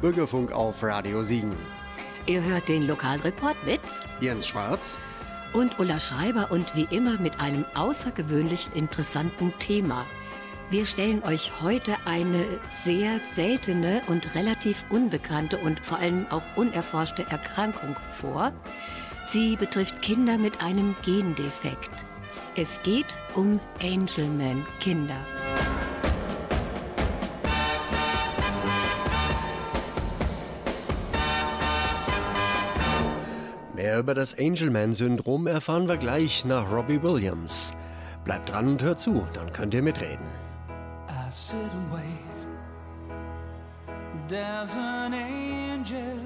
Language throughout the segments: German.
Bürgerfunk auf Radio Siegen. Ihr hört den Lokalreport mit Jens Schwarz und Ulla Schreiber und wie immer mit einem außergewöhnlich interessanten Thema. Wir stellen euch heute eine sehr seltene und relativ unbekannte und vor allem auch unerforschte Erkrankung vor. Sie betrifft Kinder mit einem Gendefekt. Es geht um Angelman-Kinder. Mehr über das Angelman-Syndrom erfahren wir gleich nach Robbie Williams. Bleibt dran und hört zu, dann könnt ihr mitreden. I sit and wait. There's an angel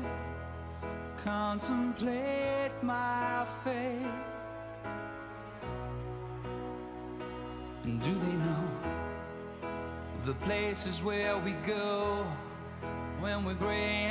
contemplate my fate. Do they know the places where we go when we're gray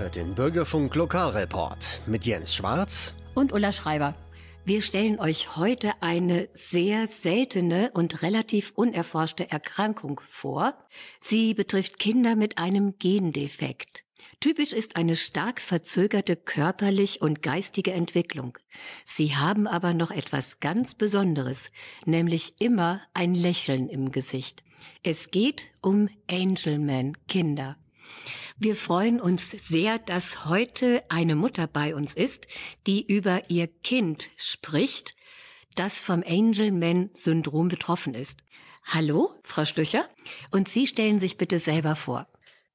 Hört den Bürgerfunk Lokalreport mit Jens Schwarz Und Ulla Schreiber. Wir stellen euch heute eine sehr seltene und relativ unerforschte Erkrankung vor. Sie betrifft Kinder mit einem Gendefekt. Typisch ist eine stark verzögerte körperlich und geistige Entwicklung. Sie haben aber noch etwas ganz Besonderes, nämlich immer ein Lächeln im Gesicht. Es geht um Angelman Kinder. Wir freuen uns sehr, dass heute eine Mutter bei uns ist, die über ihr Kind spricht, das vom Angelman-Syndrom betroffen ist. Hallo, Frau Stücher, und Sie stellen sich bitte selber vor.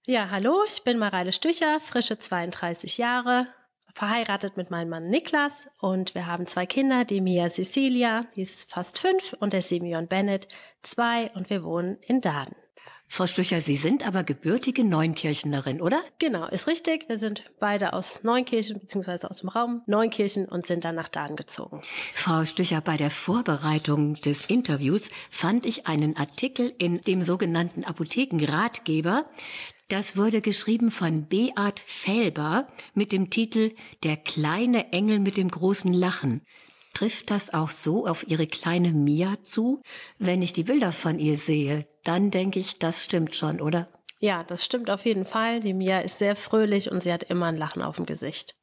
Ja, hallo, ich bin Mareile Stücher, frische 32 Jahre, verheiratet mit meinem Mann Niklas und wir haben zwei Kinder, die Mia Cecilia, die ist fast fünf, und der Simeon Bennett, zwei, und wir wohnen in Daden. Frau Stücher, Sie sind aber gebürtige Neunkirchnerin, oder? Genau, ist richtig. Wir sind beide aus Neunkirchen beziehungsweise aus dem Raum Neunkirchen und sind dann nach Daden gezogen. Frau Stücher, bei der Vorbereitung des Interviews fand ich einen Artikel in dem sogenannten Apothekenratgeber. Das wurde geschrieben von Beat Felber mit dem Titel Der kleine Engel mit dem großen Lachen. Trifft das auch so auf Ihre kleine Mia zu? Wenn ich die Bilder von ihr sehe, dann denke ich, das stimmt schon, oder? Ja, das stimmt auf jeden Fall. Die Mia ist sehr fröhlich und sie hat immer ein Lachen auf dem Gesicht.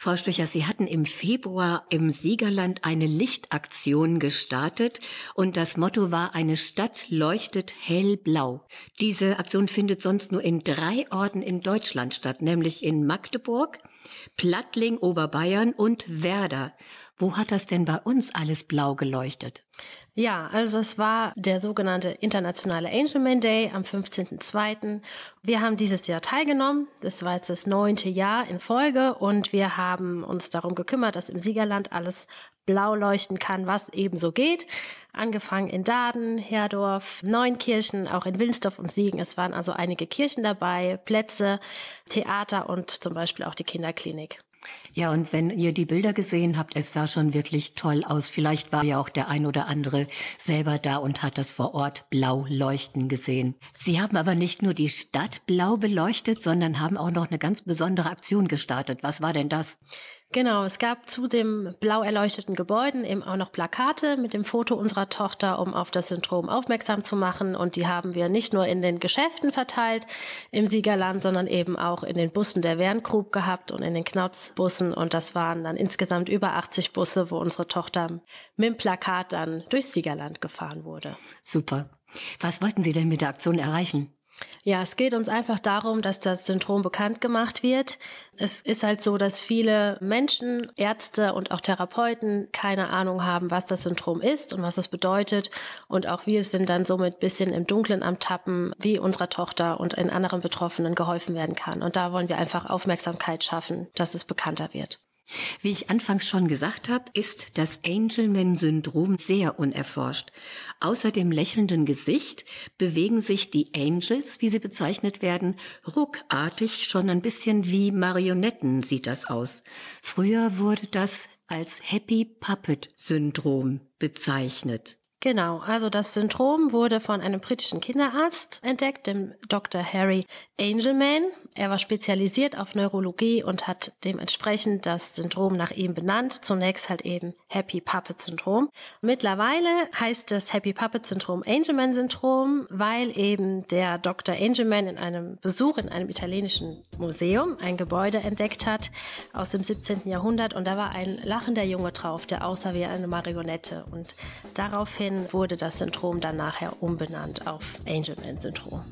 Frau Stöcher, Sie hatten im Februar im Siegerland eine Lichtaktion gestartet und das Motto war, eine Stadt leuchtet hellblau. Diese Aktion findet sonst nur in drei Orten in Deutschland statt, nämlich in Magdeburg, Plattling, Oberbayern und Werder. Wo hat das denn bei uns alles blau geleuchtet? Ja, also es war der sogenannte Internationale Angelman Day am 15.02. Wir haben dieses Jahr teilgenommen. Das war jetzt das neunte Jahr in Folge und wir haben uns darum gekümmert, dass im Siegerland alles blau leuchten kann, was ebenso geht. Angefangen in Daden, Herdorf, Neunkirchen, auch in Wilnsdorf und Siegen. Es waren also einige Kirchen dabei, Plätze, Theater und zum Beispiel auch die Kinderklinik. Ja, und wenn ihr die Bilder gesehen habt, es sah schon wirklich toll aus. Vielleicht war ja auch der ein oder andere selber da und hat das vor Ort blau leuchten gesehen. Sie haben aber nicht nur die Stadt blau beleuchtet, sondern haben auch noch eine ganz besondere Aktion gestartet. Was war denn das? Genau, es gab zu dem blau erleuchteten Gebäuden eben auch noch Plakate mit dem Foto unserer Tochter, um auf das Syndrom aufmerksam zu machen. Und die haben wir nicht nur in den Geschäften verteilt im Siegerland, sondern eben auch in den Bussen der Wernkrug gehabt und in den Knauzbussen. Und das waren dann insgesamt über 80 Busse, wo unsere Tochter mit dem Plakat dann durchs Siegerland gefahren wurde. Super. Was wollten Sie denn mit der Aktion erreichen? Ja, es geht uns einfach darum, dass das Syndrom bekannt gemacht wird. Es ist halt so, dass viele Menschen, Ärzte und auch Therapeuten keine Ahnung haben, was das Syndrom ist und was es bedeutet. Und auch wir sind dann somit bisschen im Dunkeln am Tappen, wie unserer Tochter und in anderen Betroffenen geholfen werden kann. Und da wollen wir einfach Aufmerksamkeit schaffen, dass es bekannter wird. Wie ich anfangs schon gesagt habe, ist das Angelman-Syndrom sehr unerforscht. Außer dem lächelnden Gesicht bewegen sich die Angels, wie sie bezeichnet werden, ruckartig, schon ein bisschen wie Marionetten sieht das aus. Früher wurde das als Happy Puppet Syndrom bezeichnet. Genau, also das Syndrom wurde von einem britischen Kinderarzt entdeckt, dem Dr. Harry Angelman. Er war spezialisiert auf Neurologie und hat dementsprechend das Syndrom nach ihm benannt. Zunächst halt eben Happy Puppet Syndrom. Mittlerweile heißt das Happy Puppet Syndrom Angelman Syndrom, weil eben der Dr. Angelman in einem Besuch in einem italienischen Museum ein Gebäude entdeckt hat aus dem 17. Jahrhundert und da war ein lachender Junge drauf, der aussah wie eine Marionette und daraufhin wurde das Syndrom dann nachher umbenannt auf Angelman-Syndrom.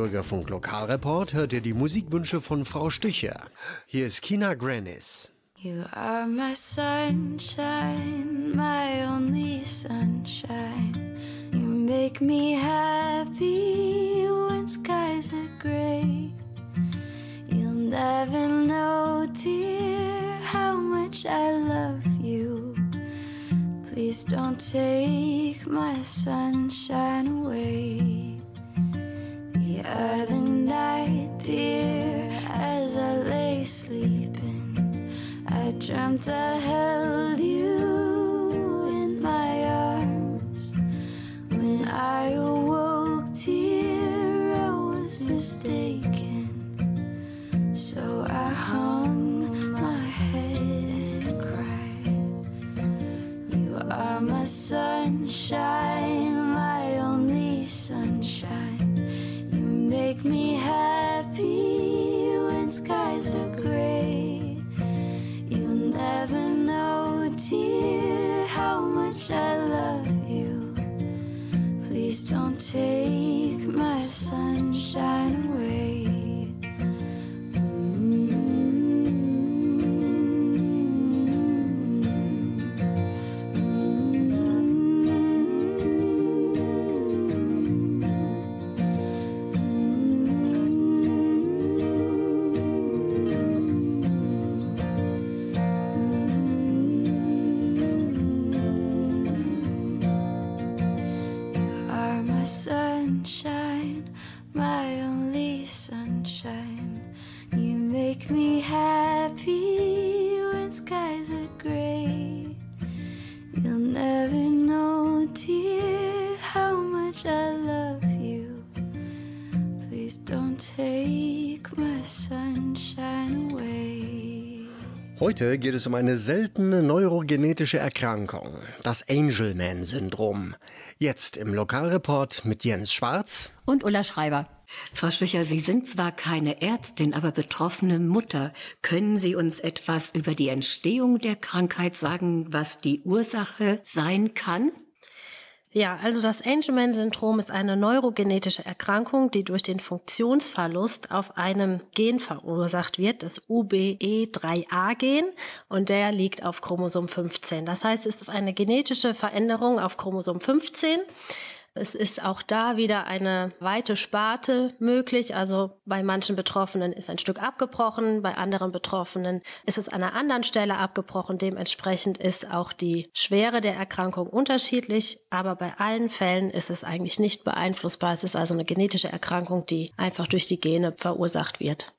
Bürgerfunk Lokalreport hört ihr die Musikwünsche von Frau Stücher. Hier ist Kina Granis. You are my sunshine, my only sunshine. You make me happy when skies are gray. You'll never know, dear, how much I love you. Please don't take my sunshine away. The other night, dear, as I lay sleeping, I dreamt I held you in my arms. When I awoke, dear, I was mistaken. Heute geht es um eine seltene neurogenetische Erkrankung, das Angelman-Syndrom. Jetzt im Lokalreport mit Jens Schwarz. Und Ulla Schreiber. Frau Stücher, Sie sind zwar keine Ärztin, aber betroffene Mutter. Können Sie uns etwas über die Entstehung der Krankheit sagen, was die Ursache sein kann? Ja, also das Angelman-Syndrom ist eine neurogenetische Erkrankung, die durch den Funktionsverlust auf einem Gen verursacht wird, das UBE3A-Gen, und der liegt auf Chromosom 15. Das heißt, es ist eine genetische Veränderung auf Chromosom 15. Es ist auch da wieder eine weite Sparte möglich. Also bei manchen Betroffenen ist ein Stück abgebrochen, bei anderen Betroffenen ist es an einer anderen Stelle abgebrochen. Dementsprechend ist auch die Schwere der Erkrankung unterschiedlich, aber bei allen Fällen ist es eigentlich nicht beeinflussbar. Es ist also eine genetische Erkrankung, die einfach durch die Gene verursacht wird.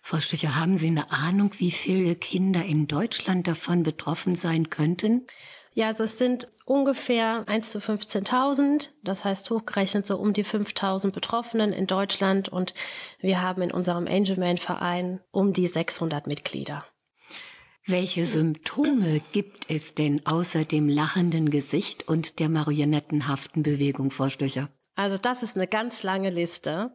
Frau Stücher, haben Sie eine Ahnung, wie viele Kinder in Deutschland davon betroffen sein könnten? Ja, also es sind ungefähr 1 zu 15.000, das heißt hochgerechnet so um die 5.000 Betroffenen in Deutschland und wir haben in unserem Angelman Verein um die 600 Mitglieder. Welche Symptome gibt es denn außer dem lachenden Gesicht und der marionettenhaften Bewegung, Frau Stöcher? Also das ist eine ganz lange Liste.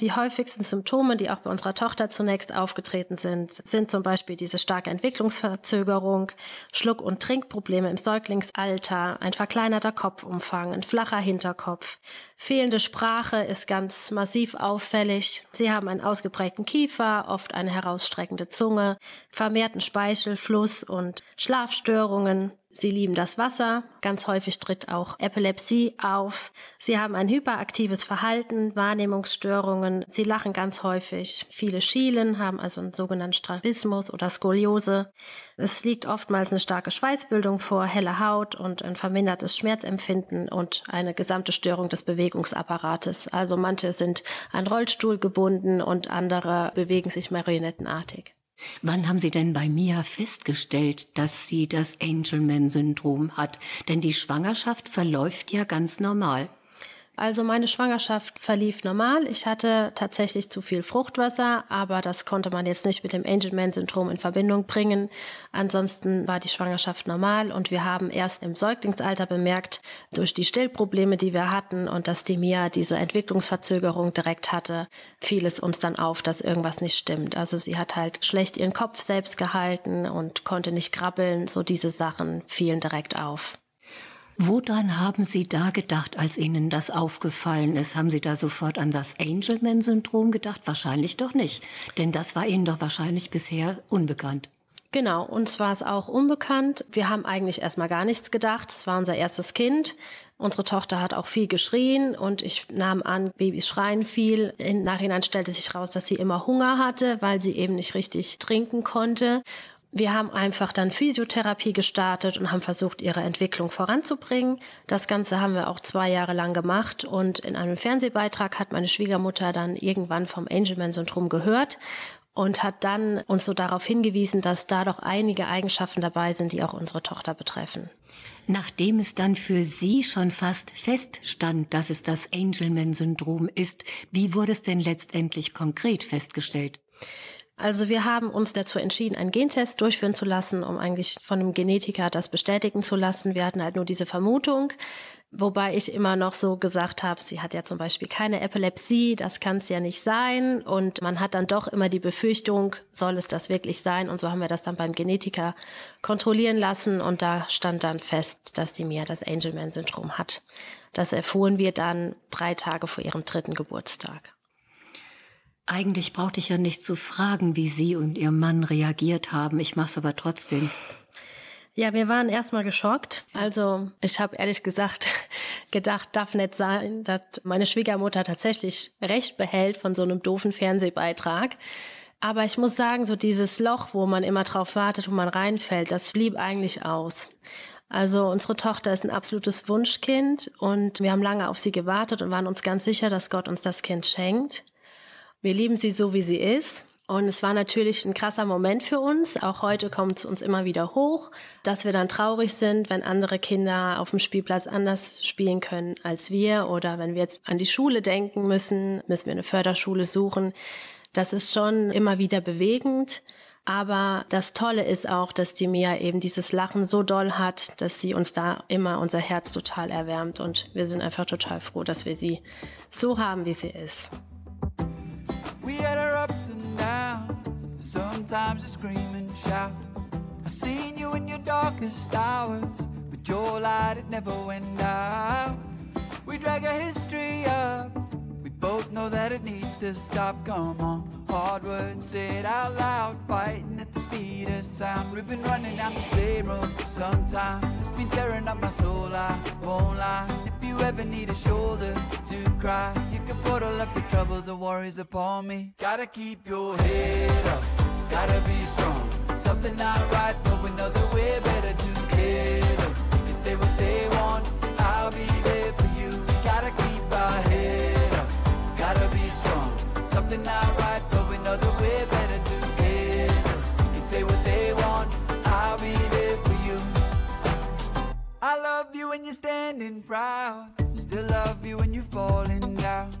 Die häufigsten Symptome, die auch bei unserer Tochter zunächst aufgetreten sind, sind zum Beispiel diese starke Entwicklungsverzögerung, Schluck- und Trinkprobleme im Säuglingsalter, ein verkleinerter Kopfumfang, ein flacher Hinterkopf. Fehlende Sprache ist ganz massiv auffällig. Sie haben einen ausgeprägten Kiefer, oft eine herausstreckende Zunge, vermehrten Speichelfluss und Schlafstörungen. Sie lieben das Wasser. Ganz häufig tritt auch Epilepsie auf. Sie haben ein hyperaktives Verhalten, Wahrnehmungsstörungen. Sie lachen ganz häufig. Viele schielen, haben also einen sogenannten Strabismus oder Skoliose. Es liegt oftmals eine starke Schweißbildung vor, helle Haut und ein vermindertes Schmerzempfinden und eine gesamte Störung des Bewegungsapparates. Also manche sind an Rollstuhl gebunden und andere bewegen sich marionettenartig. Wann haben Sie denn bei Mia festgestellt, dass sie das Angelman-Syndrom hat? Denn die Schwangerschaft verläuft ja ganz normal. Also meine Schwangerschaft verlief normal. Ich hatte tatsächlich zu viel Fruchtwasser, aber das konnte man jetzt nicht mit dem Angelman-Syndrom in Verbindung bringen. Ansonsten war die Schwangerschaft normal und wir haben erst im Säuglingsalter bemerkt, durch die Stillprobleme, die wir hatten und dass die Mia diese Entwicklungsverzögerung direkt hatte, fiel es uns dann auf, dass irgendwas nicht stimmt. Also sie hat halt schlecht ihren Kopf selbst gehalten und konnte nicht krabbeln. So diese Sachen fielen direkt auf. Woran haben Sie da gedacht, als Ihnen das aufgefallen ist? Haben Sie da sofort an das Angelman-Syndrom gedacht? Wahrscheinlich doch nicht, denn das war Ihnen doch wahrscheinlich bisher unbekannt. Genau, uns war es auch unbekannt. Wir haben eigentlich erstmal gar nichts gedacht. Es war unser erstes Kind. Unsere Tochter hat auch viel geschrien und ich nahm an, Babys schreien viel. Im Nachhinein stellte sich raus, dass sie immer Hunger hatte, weil sie eben nicht richtig trinken konnte. Wir haben einfach dann Physiotherapie gestartet und haben versucht, ihre Entwicklung voranzubringen. Das Ganze haben wir auch zwei Jahre lang gemacht und in einem Fernsehbeitrag hat meine Schwiegermutter dann irgendwann vom Angelman-Syndrom gehört und hat dann uns so darauf hingewiesen, dass da doch einige Eigenschaften dabei sind, die auch unsere Tochter betreffen. Nachdem es dann für Sie schon fast feststand, dass es das Angelman-Syndrom ist, wie wurde es denn letztendlich konkret festgestellt? Also wir haben uns dazu entschieden, einen Gentest durchführen zu lassen, um eigentlich von einem Genetiker das bestätigen zu lassen. Wir hatten halt nur diese Vermutung, wobei ich immer noch so gesagt habe, sie hat ja zum Beispiel keine Epilepsie, das kann es ja nicht sein. Und man hat dann doch immer die Befürchtung, soll es das wirklich sein? Und so haben wir das dann beim Genetiker kontrollieren lassen und da stand dann fest, dass die Mia das Angelman-Syndrom hat. Das erfuhren wir dann drei Tage vor ihrem dritten Geburtstag. Eigentlich brauchte ich ja nicht zu fragen, wie Sie und Ihr Mann reagiert haben. Ich mache es aber trotzdem. Ja, wir waren erstmal geschockt. Also ich habe ehrlich gesagt gedacht, darf nicht sein, dass meine Schwiegermutter tatsächlich Recht behält von so einem doofen Fernsehbeitrag. Aber ich muss sagen, so dieses Loch, wo man immer drauf wartet, wo man reinfällt, das blieb eigentlich aus. Also unsere Tochter ist ein absolutes Wunschkind und wir haben lange auf sie gewartet und waren uns ganz sicher, dass Gott uns das Kind schenkt. Wir lieben sie so, wie sie ist. Und es war natürlich ein krasser Moment für uns. Auch heute kommt es uns immer wieder hoch, dass wir dann traurig sind, wenn andere Kinder auf dem Spielplatz anders spielen können als wir. Oder wenn wir jetzt an die Schule denken müssen, müssen wir eine Förderschule suchen. Das ist schon immer wieder bewegend. Aber das Tolle ist auch, dass die Mia eben dieses Lachen so doll hat, dass sie uns da immer unser Herz total erwärmt. Und wir sind einfach total froh, dass wir sie so haben, wie sie ist. We had our ups and downs, sometimes you scream and shout. I seen you in your darkest hours, but your light it never went out. We drag our history up, we both know that it needs to stop. Come on, hard words said out loud, fighting at the speed of sound. We've been running down the same road for some time. It's been tearing up my soul, I won't lie. You ever need a shoulder to cry, you can put all of your troubles and worries upon me. Gotta keep your head up, gotta be strong. Something not right, but we know that we're better together. You can say what they want, I'll be there for you. Gotta keep our head up, gotta be strong. Something not right, I love you when you're standing proud. Still love you when you're falling down.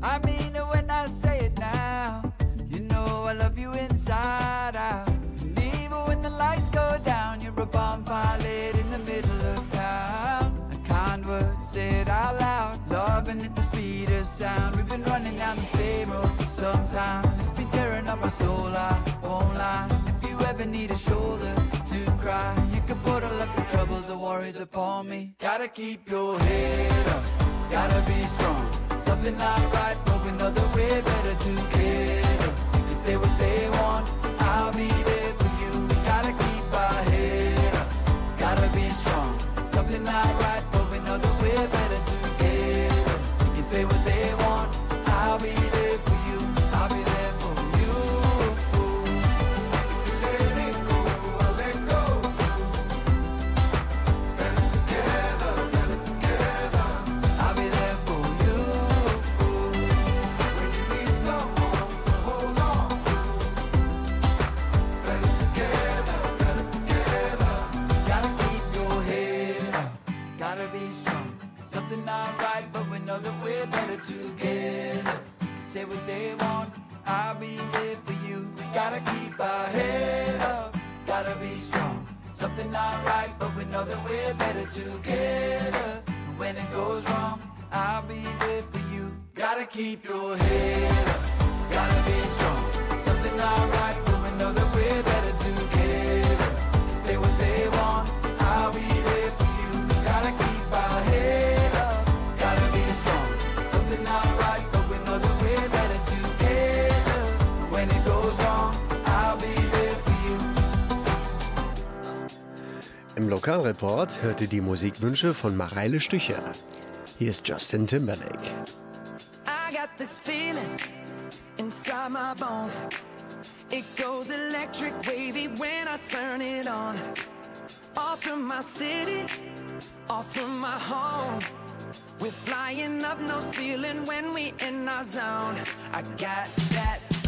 I mean it when I say it now. You know I love you inside out. And even when the lights go down, you're a bonfire lit in the middle of town. A kind word said out loud. Loving at the speed of sound. We've been running down the same road for some time. It's been tearing up my soul, I won't lie. If you ever need a shoulder, cry, you can put all of your troubles and worries upon me. Gotta keep your head up, gotta be strong. Something not right, but we know that we're better together. You can say what they want, I'll be there for you. Gotta keep our head up, gotta be strong. Something not right, but we know that we're better we're together. Say what they want, I'll be there for you. We gotta keep our head up, gotta be strong. Something not right, but we know that we're better together. When it goes wrong, I'll be there for you. Gotta keep your head up, gotta be strong. Something not right, Lokalreport hörte die Musikwünsche von Mareile Stücher. Hier ist Justin Timberlake. I got this feeling inside my bones. It goes electric wavy when I turn it on. Off from my city, off from my home. We're flying up no ceiling when we in our zone. I got that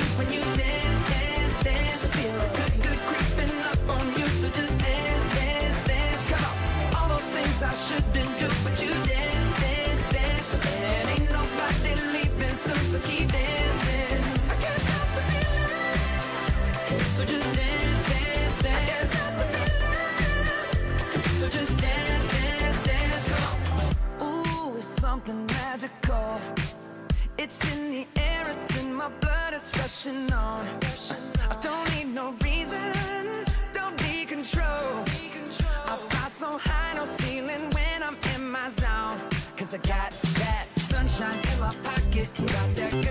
See but you when you dance, dance, pocket, got that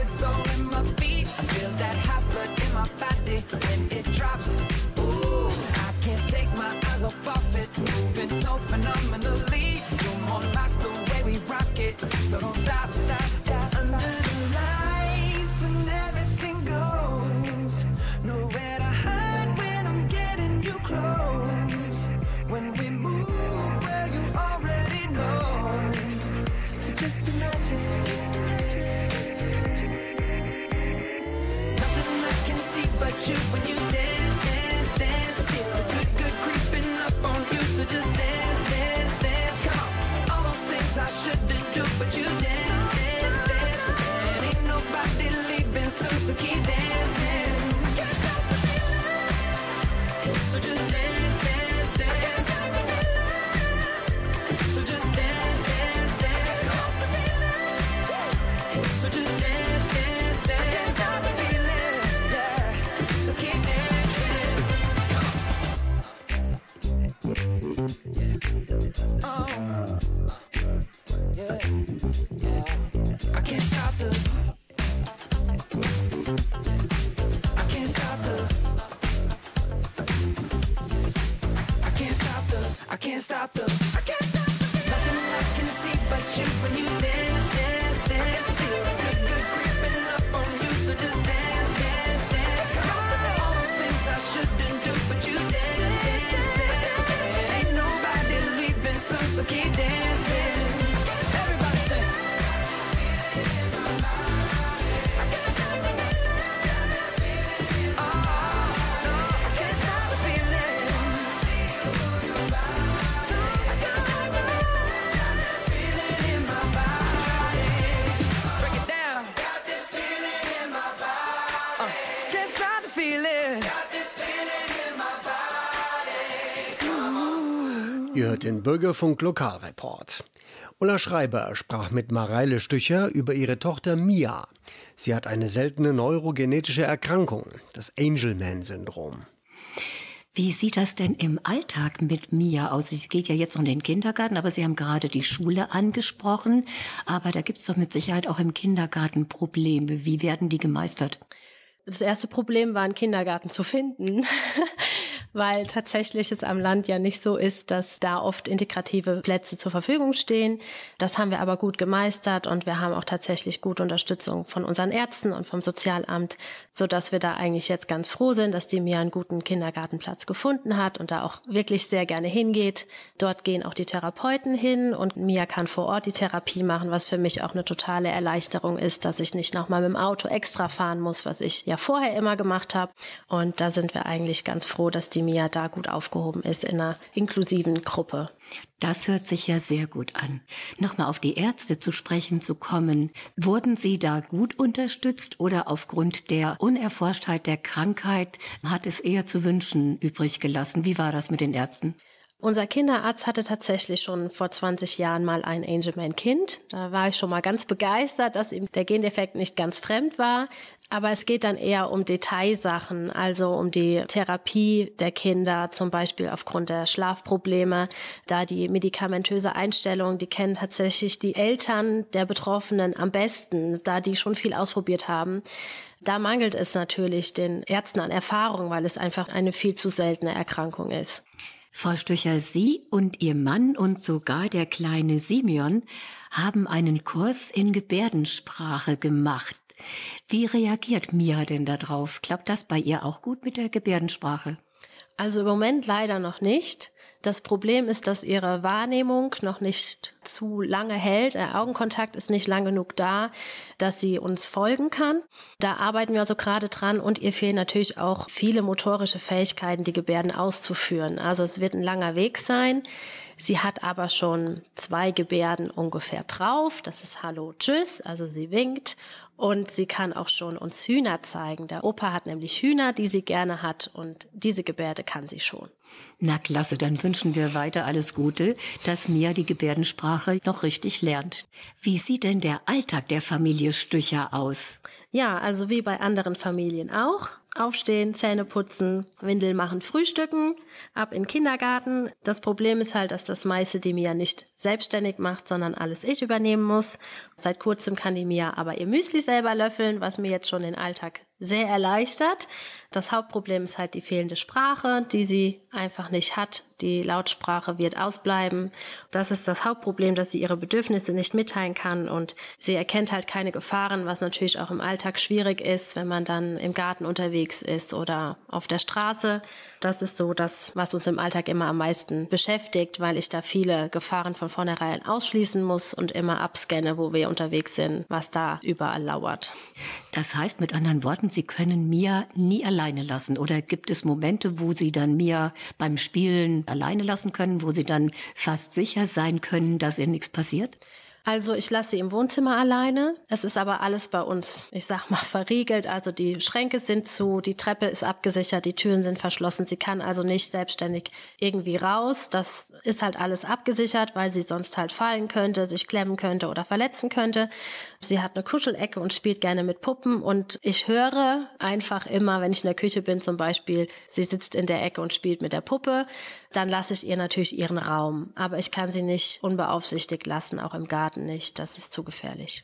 just dance, dance, dance. Come. All those things I shouldn't do, but you dance, dance, dance. And ain't nobody leaving soon, so keep dancing. Stop the. I can't stop the. Nothing I can see but you when you dance, den Bürgerfunk Lokalreport. Ulla Schreiber sprach mit Mareile Stücher über ihre Tochter Mia. Sie hat eine seltene neurogenetische Erkrankung, das Angelman-Syndrom. Wie sieht das denn im Alltag mit Mia aus? Sie geht ja jetzt um den Kindergarten, aber Sie haben gerade die Schule angesprochen. Aber da gibt es doch mit Sicherheit auch im Kindergarten Probleme. Wie werden die gemeistert? Das erste Problem war, einen Kindergarten zu finden. Weil tatsächlich es am Land ja nicht so ist, dass da oft integrative Plätze zur Verfügung stehen. Das haben wir aber gut gemeistert und wir haben auch tatsächlich gute Unterstützung von unseren Ärzten und vom Sozialamt, so dass wir da eigentlich jetzt ganz froh sind, dass die Mia einen guten Kindergartenplatz gefunden hat und da auch wirklich sehr gerne hingeht. Dort gehen auch die Therapeuten hin und Mia kann vor Ort die Therapie machen, was für mich auch eine totale Erleichterung ist, dass ich nicht nochmal mit dem Auto extra fahren muss, was ich ja vorher immer gemacht habe. Und da sind wir eigentlich ganz froh, dass die Mia da gut aufgehoben ist in einer inklusiven Gruppe. Das hört sich ja sehr gut an. Nochmal auf die Ärzte zu sprechen zu kommen. Wurden Sie da gut unterstützt oder aufgrund der Unerforschtheit der Krankheit hat es eher zu wünschen übrig gelassen? Wie war das mit den Ärzten? Unser Kinderarzt hatte tatsächlich schon vor 20 Jahren mal ein Angelman-Kind. Da war ich schon mal ganz begeistert, dass ihm der Gendefekt nicht ganz fremd war. Aber es geht dann eher um Detailsachen, also um die Therapie der Kinder, zum Beispiel aufgrund der Schlafprobleme. Da die medikamentöse Einstellung, die kennen tatsächlich die Eltern der Betroffenen am besten, da die schon viel ausprobiert haben. Da mangelt es natürlich den Ärzten an Erfahrung, weil es einfach eine viel zu seltene Erkrankung ist. Frau Stöcher, Sie und Ihr Mann und sogar der kleine Simeon haben einen Kurs in Gebärdensprache gemacht. Wie reagiert Mia denn darauf? Klappt das bei ihr auch gut mit der Gebärdensprache? Also im Moment leider noch nicht. Das Problem ist, dass ihre Wahrnehmung noch nicht zu lange hält. Der Augenkontakt ist nicht lang genug da, dass sie uns folgen kann. Da arbeiten wir also gerade dran und ihr fehlen natürlich auch viele motorische Fähigkeiten, die Gebärden auszuführen. Also es wird ein langer Weg sein. Sie hat aber schon zwei Gebärden ungefähr drauf. Das ist Hallo, Tschüss. Also sie winkt und sie kann auch schon uns Hühner zeigen. Der Opa hat nämlich Hühner, die sie gerne hat und diese Gebärde kann sie schon. Na klasse, dann wünschen wir weiter alles Gute, dass Mia die Gebärdensprache noch richtig lernt. Wie sieht denn der Alltag der Familie Stücher aus? Ja, also wie bei anderen Familien auch. Aufstehen, Zähne putzen, Windel machen, frühstücken, ab in den Kindergarten. Das Problem ist halt, dass das meiste die Mia nicht selbstständig macht, sondern alles ich übernehmen muss. Seit kurzem kann die Mia aber ihr Müsli selber löffeln, was mir jetzt schon den Alltag sehr erleichtert. Das Hauptproblem ist halt die fehlende Sprache, die sie einfach nicht hat. Die Lautsprache wird ausbleiben. Das ist das Hauptproblem, dass sie ihre Bedürfnisse nicht mitteilen kann und sie erkennt halt keine Gefahren, was natürlich auch im Alltag schwierig ist, wenn man dann im Garten unterwegs ist oder auf der Straße. Das ist so das, was uns im Alltag immer am meisten beschäftigt, weil ich da viele Gefahren von vornherein ausschließen muss und immer abscanne, wo wir unterwegs sind, was da überall lauert. Das heißt mit anderen Worten, Sie können Mia nie alleine lassen. Oder gibt es Momente, wo Sie dann Mia beim Spielen alleine lassen können, wo Sie dann fast sicher sein können, dass ihr nichts passiert? Also ich lasse sie im Wohnzimmer alleine. Es ist aber alles bei uns, ich sag mal, verriegelt. Also die Schränke sind zu, die Treppe ist abgesichert, die Türen sind verschlossen. Sie kann also nicht selbstständig irgendwie raus. Das ist halt alles abgesichert, weil sie sonst halt fallen könnte, sich klemmen könnte oder verletzen könnte. Sie hat eine Kuschelecke und spielt gerne mit Puppen. Und ich höre einfach immer, wenn ich in der Küche bin zum Beispiel, sie sitzt in der Ecke und spielt mit der Puppe. Dann lasse ich ihr natürlich ihren Raum. Aber ich kann sie nicht unbeaufsichtigt lassen, auch im Garten nicht. Das ist zu gefährlich.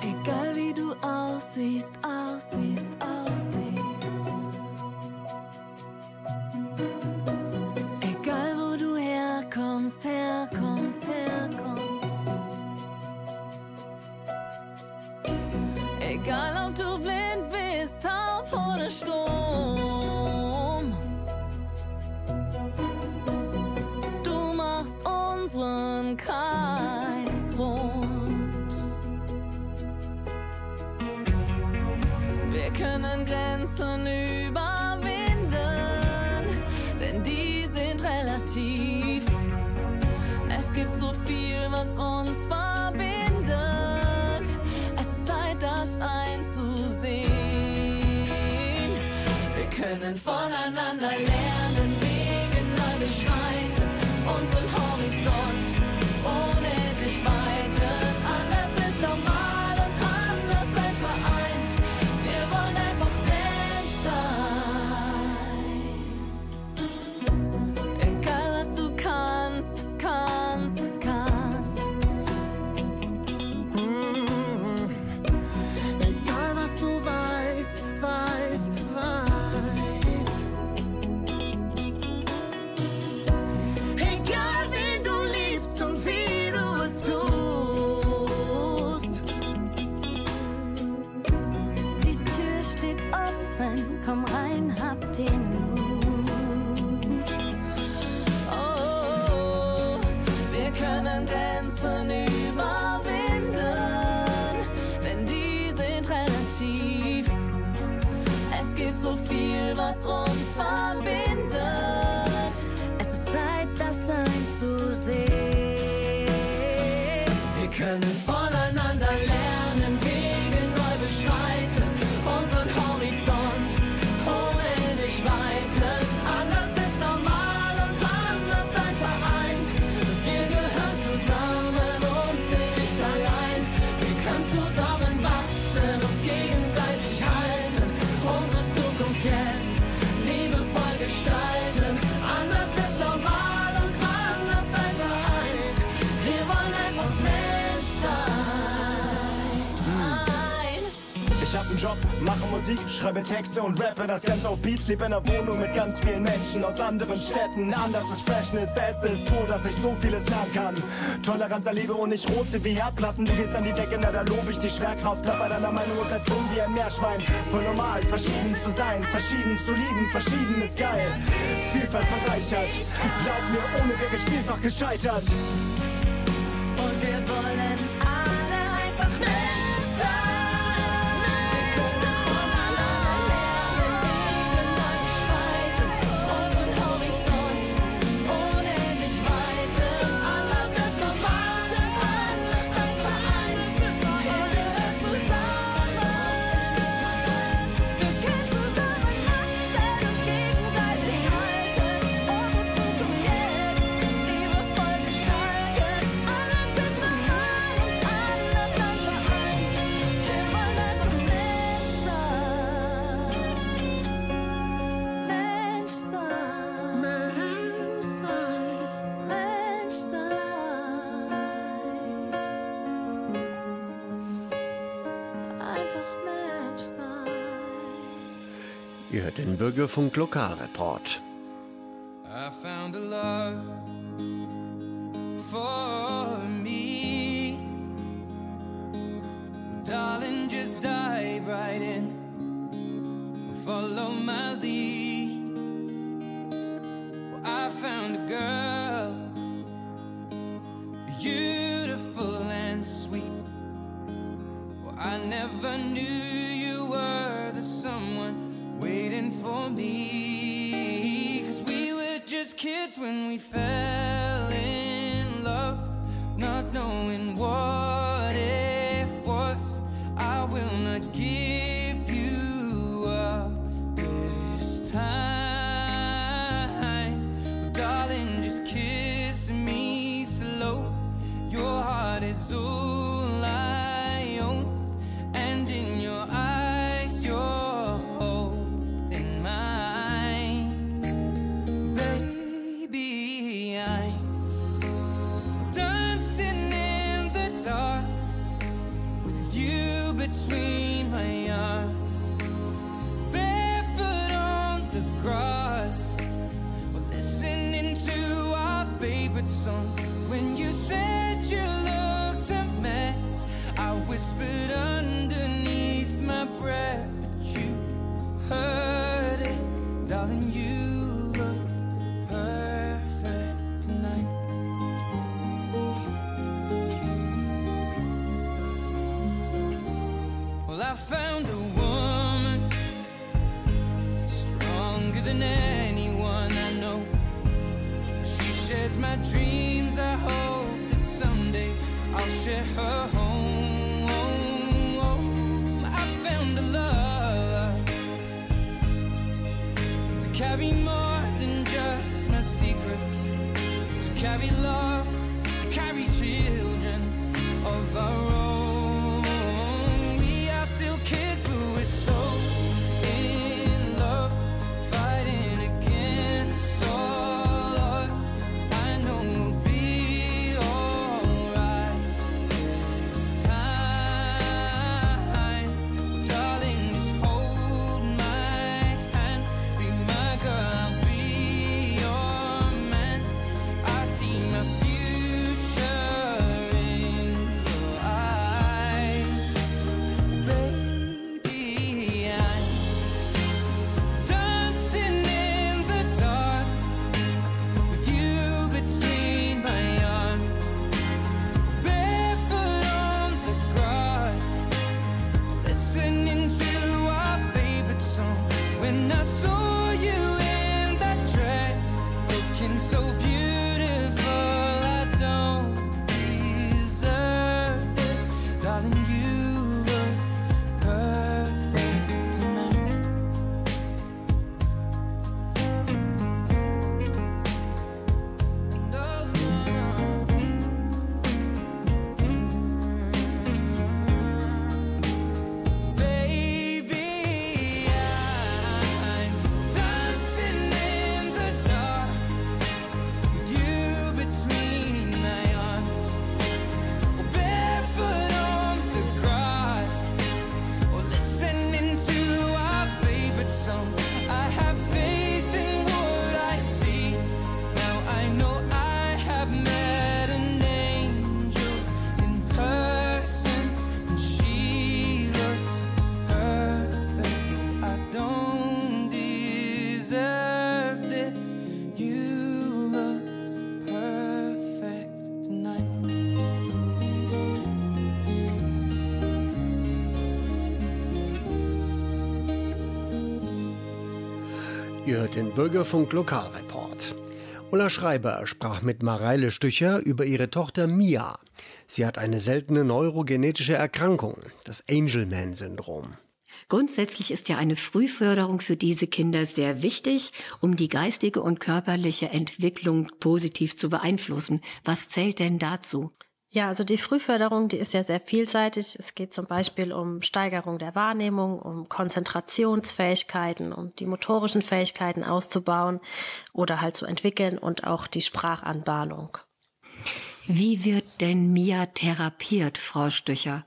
Egal wie du aussiehst, aussiehst, aussiehst. Mache Musik, schreibe Texte und rappe das Ganze auf Beats. Lebe in einer Wohnung mit ganz vielen Menschen aus anderen Städten. Anders ist Freshness, es ist froh, dass ich so vieles lernen kann. Toleranz erlebe und ich rote wie Herdplatten. Du gehst an die Decke, na da lobe ich die Schwerkraft. Bleib bei deiner Meinung und das wie ein Meerschwein. Voll normal, verschieden zu sein, verschieden zu lieben, verschieden ist geil. Vielfalt bereichert. Glaub mir, ohne wäre ich vielfach gescheitert. Ihr hört den Bürgerfunk Lokalreport. whisper hört den Bürgerfunk Lokalreport. Ulla Schreiber sprach mit Mareile Stücher über ihre Tochter Mia. Sie hat eine seltene neurogenetische Erkrankung, das Angelman-Syndrom. Grundsätzlich ist ja eine Frühförderung für diese Kinder sehr wichtig, um die geistige und körperliche Entwicklung positiv zu beeinflussen. Was zählt denn dazu? Ja, also die Frühförderung, die ist ja sehr vielseitig. Es geht zum Beispiel um Steigerung der Wahrnehmung, um Konzentrationsfähigkeiten, um die motorischen Fähigkeiten auszubauen oder halt zu entwickeln und auch die Sprachanbahnung. Wie wird denn Mia therapiert, Frau Stücher?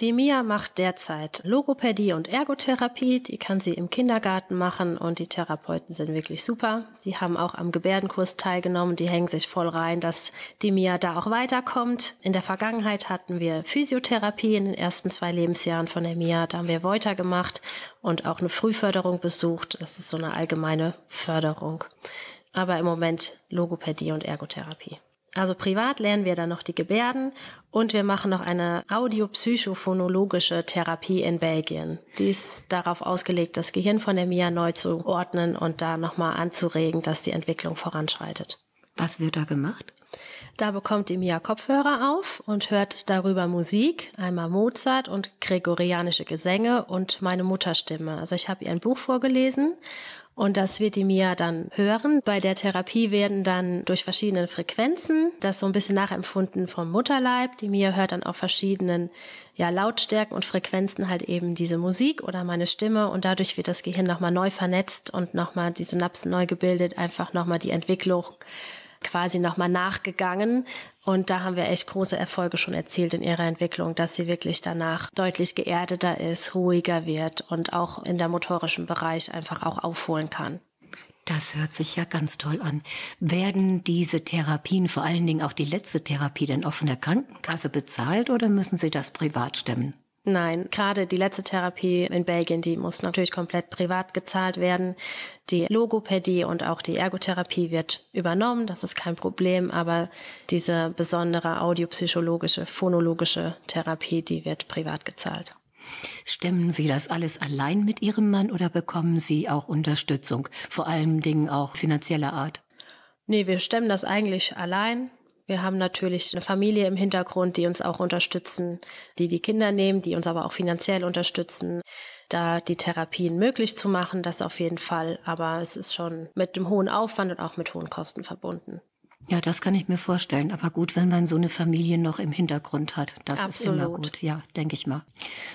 Die Mia macht derzeit Logopädie und Ergotherapie. Die kann sie im Kindergarten machen und die Therapeuten sind wirklich super. Die haben auch am Gebärdenkurs teilgenommen. Die hängen sich voll rein, dass die Mia da auch weiterkommt. In der Vergangenheit hatten wir Physiotherapie in den ersten zwei Lebensjahren von der Mia. Da haben wir Voiter gemacht und auch eine Frühförderung besucht. Das ist so eine allgemeine Förderung. Aber im Moment Logopädie und Ergotherapie. Also privat lernen wir dann noch die Gebärden und wir machen noch eine audiopsychophonologische Therapie in Belgien. Die ist darauf ausgelegt, das Gehirn von der Mia neu zu ordnen und da nochmal anzuregen, dass die Entwicklung voranschreitet. Was wird da gemacht? Da bekommt die Mia Kopfhörer auf und hört darüber Musik, einmal Mozart und gregorianische Gesänge und meine Mutterstimme. Also ich habe ihr ein Buch vorgelesen und das wird die Mia dann hören. Bei der Therapie werden dann durch verschiedene Frequenzen, das so ein bisschen nachempfunden vom Mutterleib. Die Mia hört dann auf verschiedenen ja, Lautstärken und Frequenzen halt eben diese Musik oder meine Stimme und dadurch wird das Gehirn nochmal neu vernetzt und nochmal die Synapsen neu gebildet, einfach nochmal die Entwicklung quasi nochmal nachgegangen. Und da haben wir echt große Erfolge schon erzielt in ihrer Entwicklung, dass sie wirklich danach deutlich geerdeter ist, ruhiger wird und auch in der motorischen Bereich einfach auch aufholen kann. Das hört sich ja ganz toll an. Werden diese Therapien, vor allen Dingen auch die letzte Therapie, denn der Krankenkasse bezahlt oder müssen Sie das privat stemmen? Nein, gerade die letzte Therapie in Belgien, die muss natürlich komplett privat gezahlt werden. Die Logopädie und auch die Ergotherapie wird übernommen, das ist kein Problem, aber diese besondere audiopsychologische, phonologische Therapie, die wird privat gezahlt. Stemmen Sie das alles allein mit Ihrem Mann oder bekommen Sie auch Unterstützung, vor allen Dingen auch finanzieller Art? Nee, wir stemmen das eigentlich allein. Wir haben natürlich eine Familie im Hintergrund, die uns auch unterstützen, die die Kinder nehmen, die uns aber auch finanziell unterstützen, da die Therapien möglich zu machen, das auf jeden Fall. Aber es ist schon mit einem hohen Aufwand und auch mit hohen Kosten verbunden. Ja, das kann ich mir vorstellen. Aber gut, wenn man so eine Familie noch im Hintergrund hat. Das Absolut. ist immer gut. Ja, denke ich mal.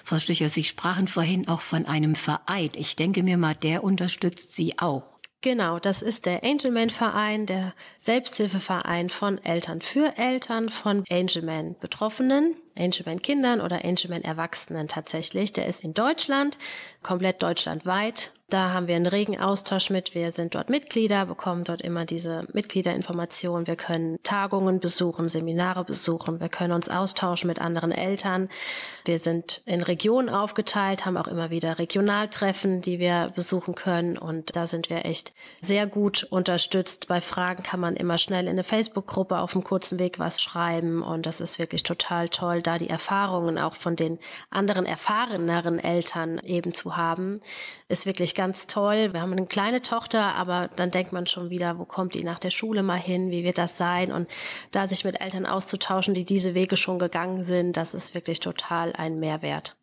Frau Stücher, Sie sprachen vorhin auch von einem Verein. Ich denke mir mal, der unterstützt Sie auch. Genau, das ist der Angelman-Verein, der Selbsthilfeverein von Eltern für Eltern von Angelman-Betroffenen, Angelman-Kindern oder Angelman-Erwachsenen tatsächlich. Der ist in Deutschland, komplett deutschlandweit da haben wir einen regen Austausch mit. Wir sind dort Mitglieder, bekommen dort immer diese Mitgliederinformationen. Wir können Tagungen besuchen, Seminare besuchen. Wir können uns austauschen mit anderen Eltern. Wir sind in Regionen aufgeteilt, haben auch immer wieder Regionaltreffen, die wir besuchen können. Und da sind wir echt sehr gut unterstützt. Bei Fragen kann man immer schnell in eine Facebook-Gruppe auf dem kurzen Weg was schreiben. Und das ist wirklich total toll, da die Erfahrungen auch von den anderen erfahreneren Eltern eben zu haben. Ist wirklich ganz toll. Wir haben eine kleine Tochter, aber dann denkt man schon wieder, wo kommt die nach der Schule mal hin? Wie wird das sein? Und da sich mit Eltern auszutauschen, die diese Wege schon gegangen sind, das ist wirklich total ein Mehrwert.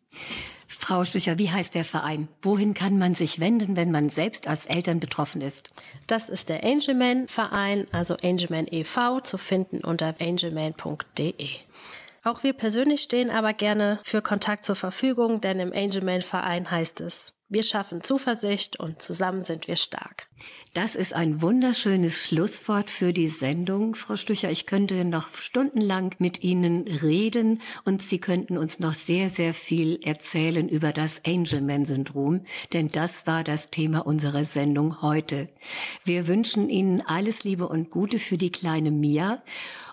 Frau Stücher, wie heißt der Verein? Wohin kann man sich wenden, wenn man selbst als Eltern betroffen ist? Das ist der Angelman Verein, also Angelman e.V., zu finden unter angelman.de. Auch wir persönlich stehen aber gerne für Kontakt zur Verfügung, denn im Angelman Verein heißt es, wir schaffen Zuversicht und zusammen sind wir stark. Das ist ein wunderschönes Schlusswort für die Sendung, Frau Stücher. Ich könnte noch stundenlang mit Ihnen reden und Sie könnten uns noch sehr, sehr viel erzählen über das Angelman-Syndrom, denn das war das Thema unserer Sendung heute. Wir wünschen Ihnen alles Liebe und Gute für die kleine Mia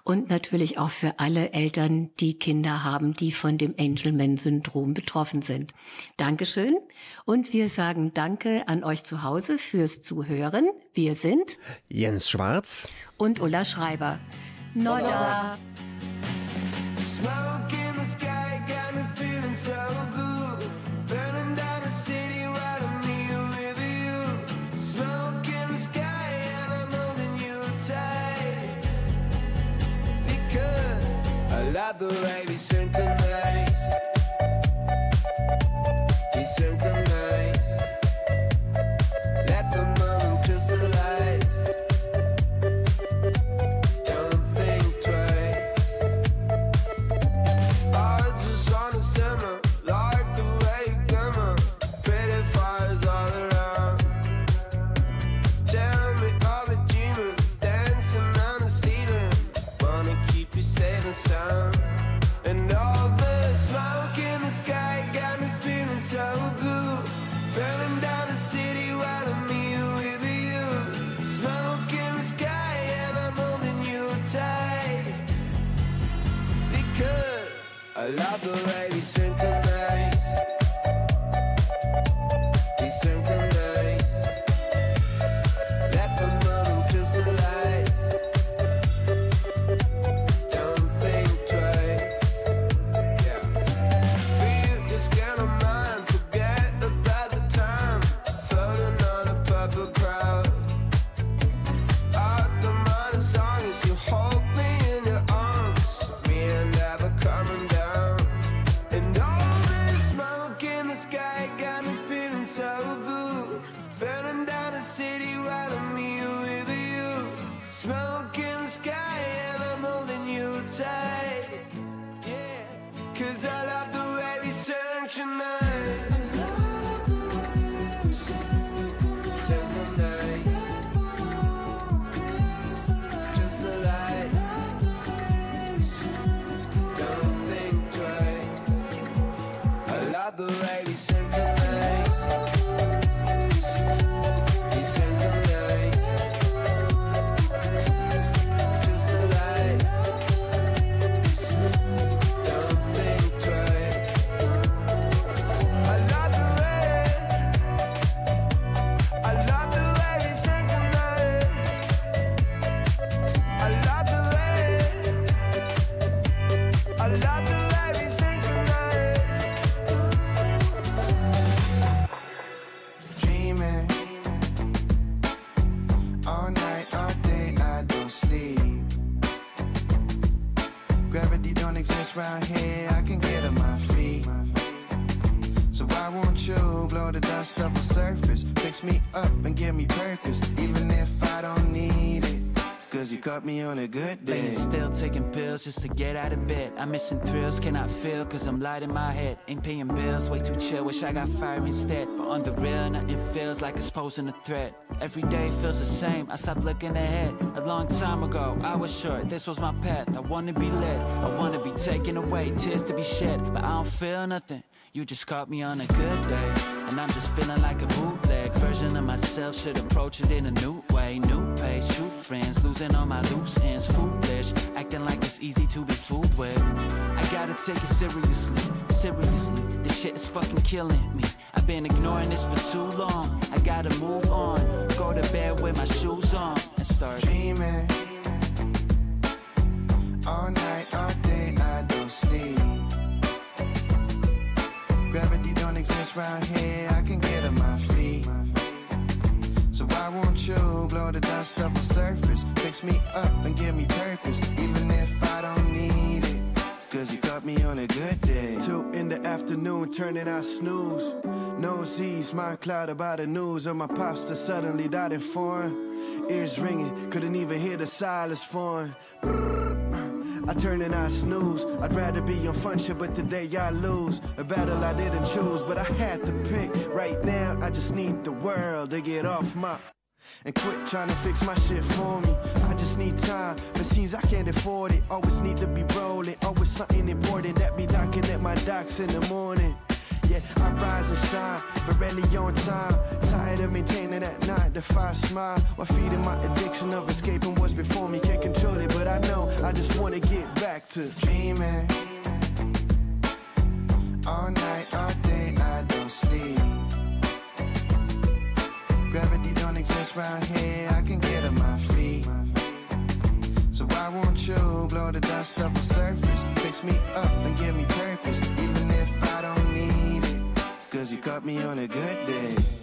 und natürlich auch für alle Eltern, die Kinder haben, die von dem Angelman-Syndrom betroffen sind. Dankeschön und und wir sagen Danke an euch zu Hause fürs Zuhören. Wir sind Jens Schwarz und Ulla Schreiber. Nodda! The sky got me feeling I love the way we synchronize. Don't sleep. Gravity don't exist round here, I can get on my feet. So why won't you blow the dust off the surface? Fix me up and give me purpose, even if I don't need it. Cause you caught me on a good day. Lately still taking pills just to get out of bed. I'm missing thrills, cannot feel cause I'm light in my head. Ain't paying bills, way too chill, wish I got fire instead. But on the real, nothing feels like it's posing a threat. Every day feels the same, I stopped looking ahead. A long time ago, I was sure this was my path. I wanna be led, I wanna be taken away, tears to be shed. But I don't feel nothing. You just caught me on a good day, and I'm just feeling like a bootleg version of myself. Should approach it in a new way, new pace, true friends, losing all my loose ends, foolish, acting like it's easy to be fooled with. I gotta take it seriously, seriously. This shit is fucking killing me. I've been ignoring this for too long. I gotta move on, go to bed with my shoes on, and start dreaming. All night, all day, I don't sleep. Don't round here, I can get on my feet. So why won't you blow the dust off the surface? Fix me up and give me purpose, even if I don't need it. Cause you caught me on a good day. Two in the afternoon, turning out snooze. No Z's, my cloud about the news of my pops that suddenly died in foreign. Ears ringing, couldn't even hear the silence form. I turn and I snooze. I'd rather be on fun shit, but today I lose. A battle I didn't choose, but I had to pick. Right now, I just need the world to get off my. And quit trying to fix my shit for me. I just need time, but seems I can't afford it. Always need to be rolling, always something important that be knocking at my docks in the morning. Yeah, I rise and shine, but rarely on time. Tired of maintaining that nine to five smile while feeding my addiction of escaping what's before me. Can't control it, but I know I just wanna get back to dreaming. All night, all day, I don't sleep. Gravity don't exist round here, I can get on my feet. So why won't you blow the dust off the surface? Fix me up and give me purpose, Caught me on a good day.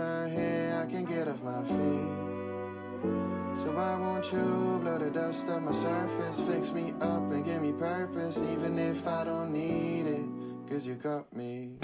Right here, I can't get off my feet. So why won't you blow the dust off my surface, fix me up and give me purpose, even if I don't need it, cause you got me.